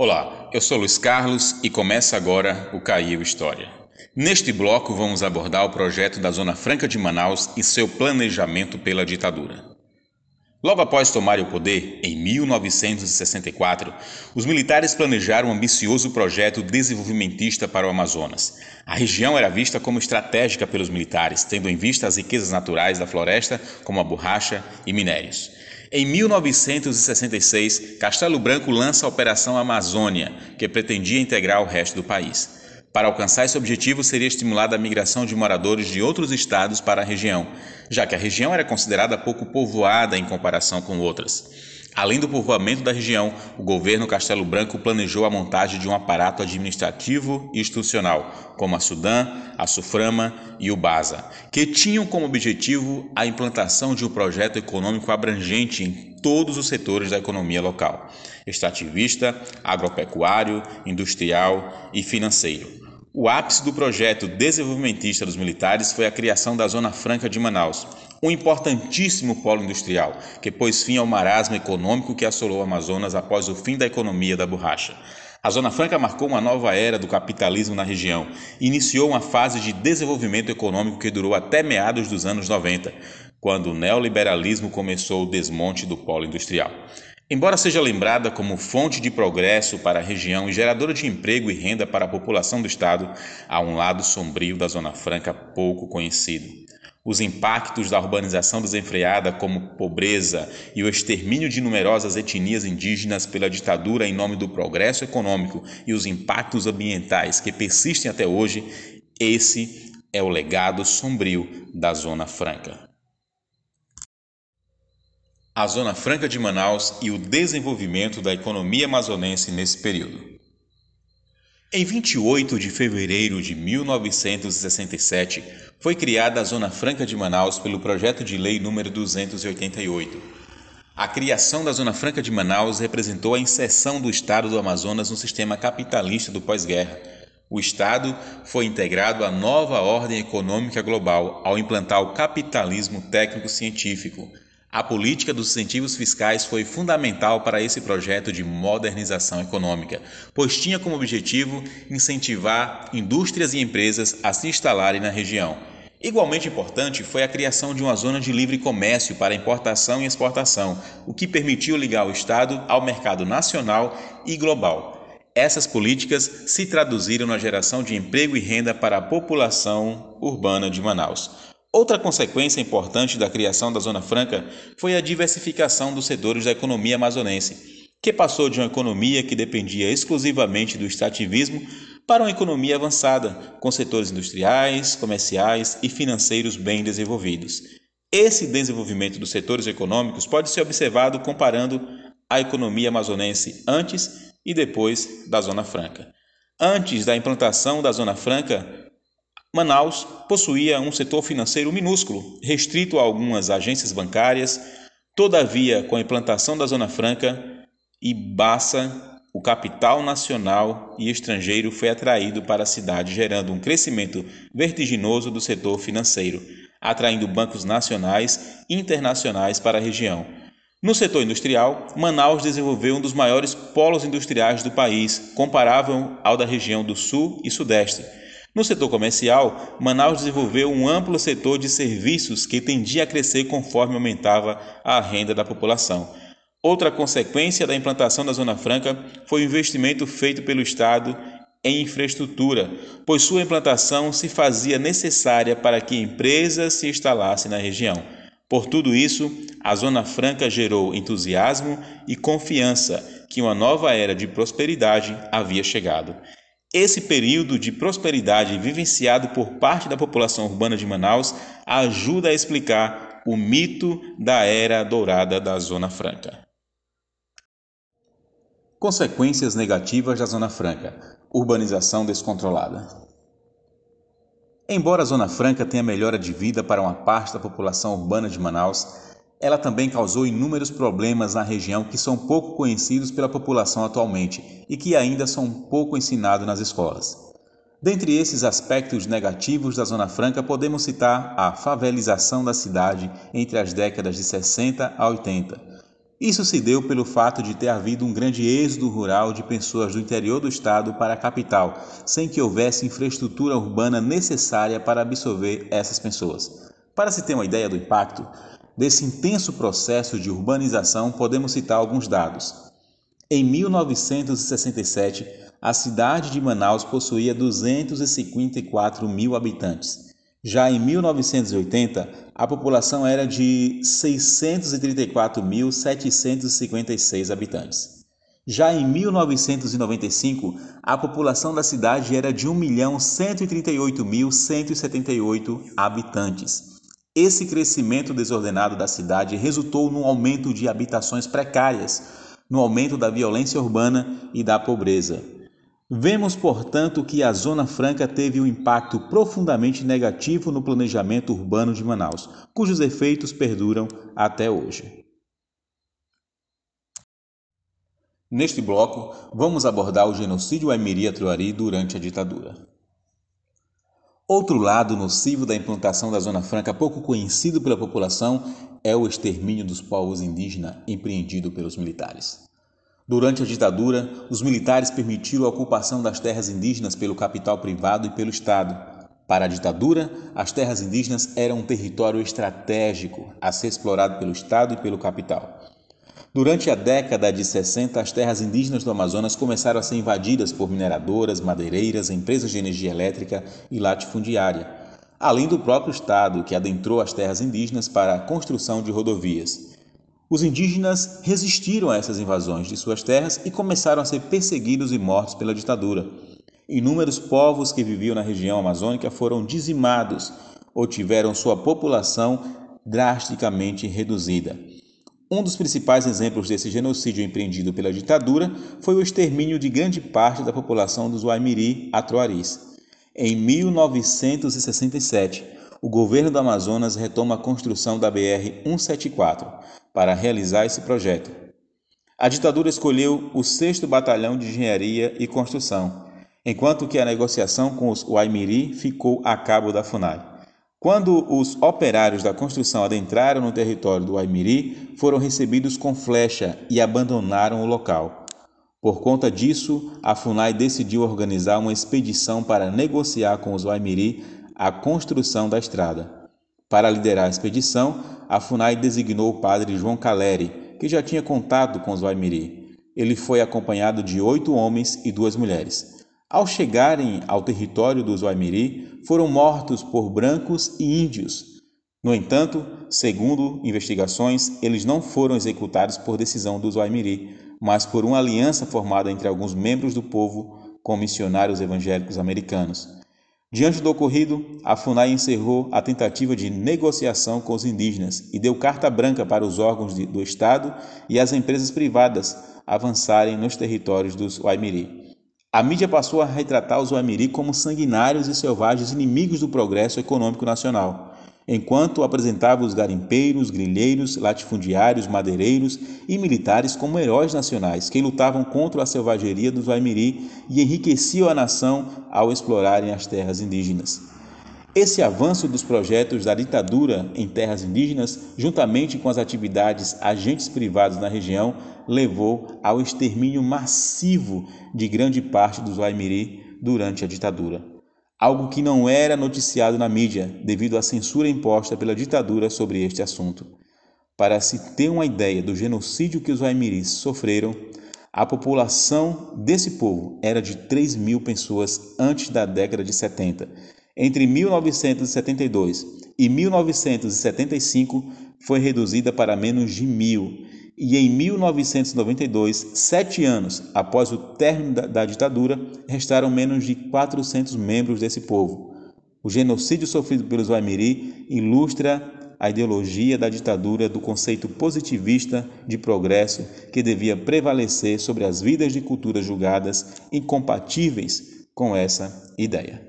Olá, eu sou Luiz Carlos e começa agora o Caiu História. Neste bloco vamos abordar o projeto da Zona Franca de Manaus e seu planejamento pela ditadura. Logo após tomarem o poder, em 1964, os militares planejaram um ambicioso projeto desenvolvimentista para o Amazonas. A região era vista como estratégica pelos militares, tendo em vista as riquezas naturais da floresta, como a borracha e minérios. Em 1966, Castelo Branco lança a Operação Amazônia, que pretendia integrar o resto do país. Para alcançar esse objetivo, seria estimulada a migração de moradores de outros estados para a região, já que a região era considerada pouco povoada em comparação com outras. Além do povoamento da região, o governo Castelo Branco planejou a montagem de um aparato administrativo e institucional, como a Sudã, a Suframa e o BASA, que tinham como objetivo a implantação de um projeto econômico abrangente em todos os setores da economia local: extrativista, agropecuário, industrial e financeiro. O ápice do projeto desenvolvimentista dos militares foi a criação da Zona Franca de Manaus, um importantíssimo polo industrial, que pôs fim ao marasmo econômico que assolou o Amazonas após o fim da economia da borracha. A Zona Franca marcou uma nova era do capitalismo na região e iniciou uma fase de desenvolvimento econômico que durou até meados dos anos 90, quando o neoliberalismo começou o desmonte do polo industrial. Embora seja lembrada como fonte de progresso para a região e geradora de emprego e renda para a população do estado, há um lado sombrio da Zona Franca pouco conhecido os impactos da urbanização desenfreada, como pobreza e o extermínio de numerosas etnias indígenas pela ditadura em nome do progresso econômico e os impactos ambientais que persistem até hoje, esse é o legado sombrio da Zona Franca. A Zona Franca de Manaus e o desenvolvimento da economia amazonense nesse período. Em 28 de fevereiro de 1967, foi criada a Zona Franca de Manaus pelo projeto de lei número 288. A criação da Zona Franca de Manaus representou a inserção do Estado do Amazonas no sistema capitalista do pós-guerra. O Estado foi integrado à nova ordem econômica global ao implantar o capitalismo técnico-científico a política dos incentivos fiscais foi fundamental para esse projeto de modernização econômica, pois tinha como objetivo incentivar indústrias e empresas a se instalarem na região. Igualmente importante foi a criação de uma zona de livre comércio para importação e exportação, o que permitiu ligar o Estado ao mercado nacional e global. Essas políticas se traduziram na geração de emprego e renda para a população urbana de Manaus. Outra consequência importante da criação da Zona Franca foi a diversificação dos setores da economia amazonense, que passou de uma economia que dependia exclusivamente do extrativismo para uma economia avançada, com setores industriais, comerciais e financeiros bem desenvolvidos. Esse desenvolvimento dos setores econômicos pode ser observado comparando a economia amazonense antes e depois da Zona Franca. Antes da implantação da Zona Franca, Manaus possuía um setor financeiro minúsculo, restrito a algumas agências bancárias. Todavia, com a implantação da Zona Franca e Bassa, o capital nacional e estrangeiro foi atraído para a cidade, gerando um crescimento vertiginoso do setor financeiro, atraindo bancos nacionais e internacionais para a região. No setor industrial, Manaus desenvolveu um dos maiores polos industriais do país, comparável ao da região do Sul e Sudeste no setor comercial, Manaus desenvolveu um amplo setor de serviços que tendia a crescer conforme aumentava a renda da população. Outra consequência da implantação da Zona Franca foi o investimento feito pelo Estado em infraestrutura, pois sua implantação se fazia necessária para que empresas se instalassem na região. Por tudo isso, a Zona Franca gerou entusiasmo e confiança que uma nova era de prosperidade havia chegado. Esse período de prosperidade vivenciado por parte da população urbana de Manaus ajuda a explicar o mito da era dourada da Zona Franca. Consequências negativas da Zona Franca: urbanização descontrolada. Embora a Zona Franca tenha melhora de vida para uma parte da população urbana de Manaus, ela também causou inúmeros problemas na região que são pouco conhecidos pela população atualmente e que ainda são pouco ensinados nas escolas. Dentre esses aspectos negativos da Zona Franca, podemos citar a favelização da cidade entre as décadas de 60 a 80. Isso se deu pelo fato de ter havido um grande êxodo rural de pessoas do interior do estado para a capital, sem que houvesse infraestrutura urbana necessária para absorver essas pessoas. Para se ter uma ideia do impacto desse intenso processo de urbanização, podemos citar alguns dados. Em 1967, a cidade de Manaus possuía 254 mil habitantes. Já em 1980, a população era de 634.756 habitantes. Já em 1995, a população da cidade era de 1.138.178 habitantes. Esse crescimento desordenado da cidade resultou no aumento de habitações precárias, no aumento da violência urbana e da pobreza. Vemos, portanto, que a Zona Franca teve um impacto profundamente negativo no planejamento urbano de Manaus, cujos efeitos perduram até hoje. Neste bloco, vamos abordar o genocídio Aimiri-Atruari durante a ditadura. Outro lado nocivo da implantação da Zona Franca, pouco conhecido pela população, é o extermínio dos povos indígenas empreendido pelos militares. Durante a ditadura, os militares permitiram a ocupação das terras indígenas pelo capital privado e pelo Estado. Para a ditadura, as terras indígenas eram um território estratégico a ser explorado pelo Estado e pelo capital. Durante a década de 60, as terras indígenas do Amazonas começaram a ser invadidas por mineradoras, madeireiras, empresas de energia elétrica e latifundiária, além do próprio Estado, que adentrou as terras indígenas para a construção de rodovias. Os indígenas resistiram a essas invasões de suas terras e começaram a ser perseguidos e mortos pela ditadura. Inúmeros povos que viviam na região amazônica foram dizimados ou tiveram sua população drasticamente reduzida. Um dos principais exemplos desse genocídio empreendido pela ditadura foi o extermínio de grande parte da população dos Waimiri Atroaris. Em 1967, o governo do Amazonas retoma a construção da BR-174 para realizar esse projeto. A ditadura escolheu o 6 Batalhão de Engenharia e Construção, enquanto que a negociação com os Waimiri ficou a cabo da FUNAI. Quando os operários da construção adentraram no território do Waimiri, foram recebidos com flecha e abandonaram o local. Por conta disso, a FUNAI decidiu organizar uma expedição para negociar com os Waimiri a construção da estrada. Para liderar a expedição, a FUNAI designou o padre João Caleri, que já tinha contato com os Waimiri. Ele foi acompanhado de oito homens e duas mulheres. Ao chegarem ao território dos Waimiri, foram mortos por brancos e índios. No entanto, segundo investigações, eles não foram executados por decisão dos Waimiri, mas por uma aliança formada entre alguns membros do povo com missionários evangélicos americanos. Diante do ocorrido, a FUNAI encerrou a tentativa de negociação com os indígenas e deu carta branca para os órgãos de, do Estado e as empresas privadas avançarem nos territórios dos Waimiri. A mídia passou a retratar os Waimiri como sanguinários e selvagens inimigos do progresso econômico nacional enquanto apresentava os garimpeiros, grilheiros, latifundiários, madeireiros e militares como heróis nacionais que lutavam contra a selvageria dos Waimiri e enriqueciam a nação ao explorarem as terras indígenas. Esse avanço dos projetos da ditadura em terras indígenas, juntamente com as atividades agentes privados na região, levou ao extermínio massivo de grande parte dos Waimiri durante a ditadura algo que não era noticiado na mídia devido à censura imposta pela ditadura sobre este assunto. Para se ter uma ideia do genocídio que os Waimiris sofreram, a população desse povo era de 3 mil pessoas antes da década de 70. Entre 1972 e 1975, foi reduzida para menos de mil e em 1992, sete anos após o término da, da, ditadura, restaram menos de 400 membros desse povo. O genocídio sofrido pelos Waimiri ilustra a ideologia da ditadura do conceito positivista de progresso que devia prevalecer sobre as vidas de culturas julgadas incompatíveis com essa ideia.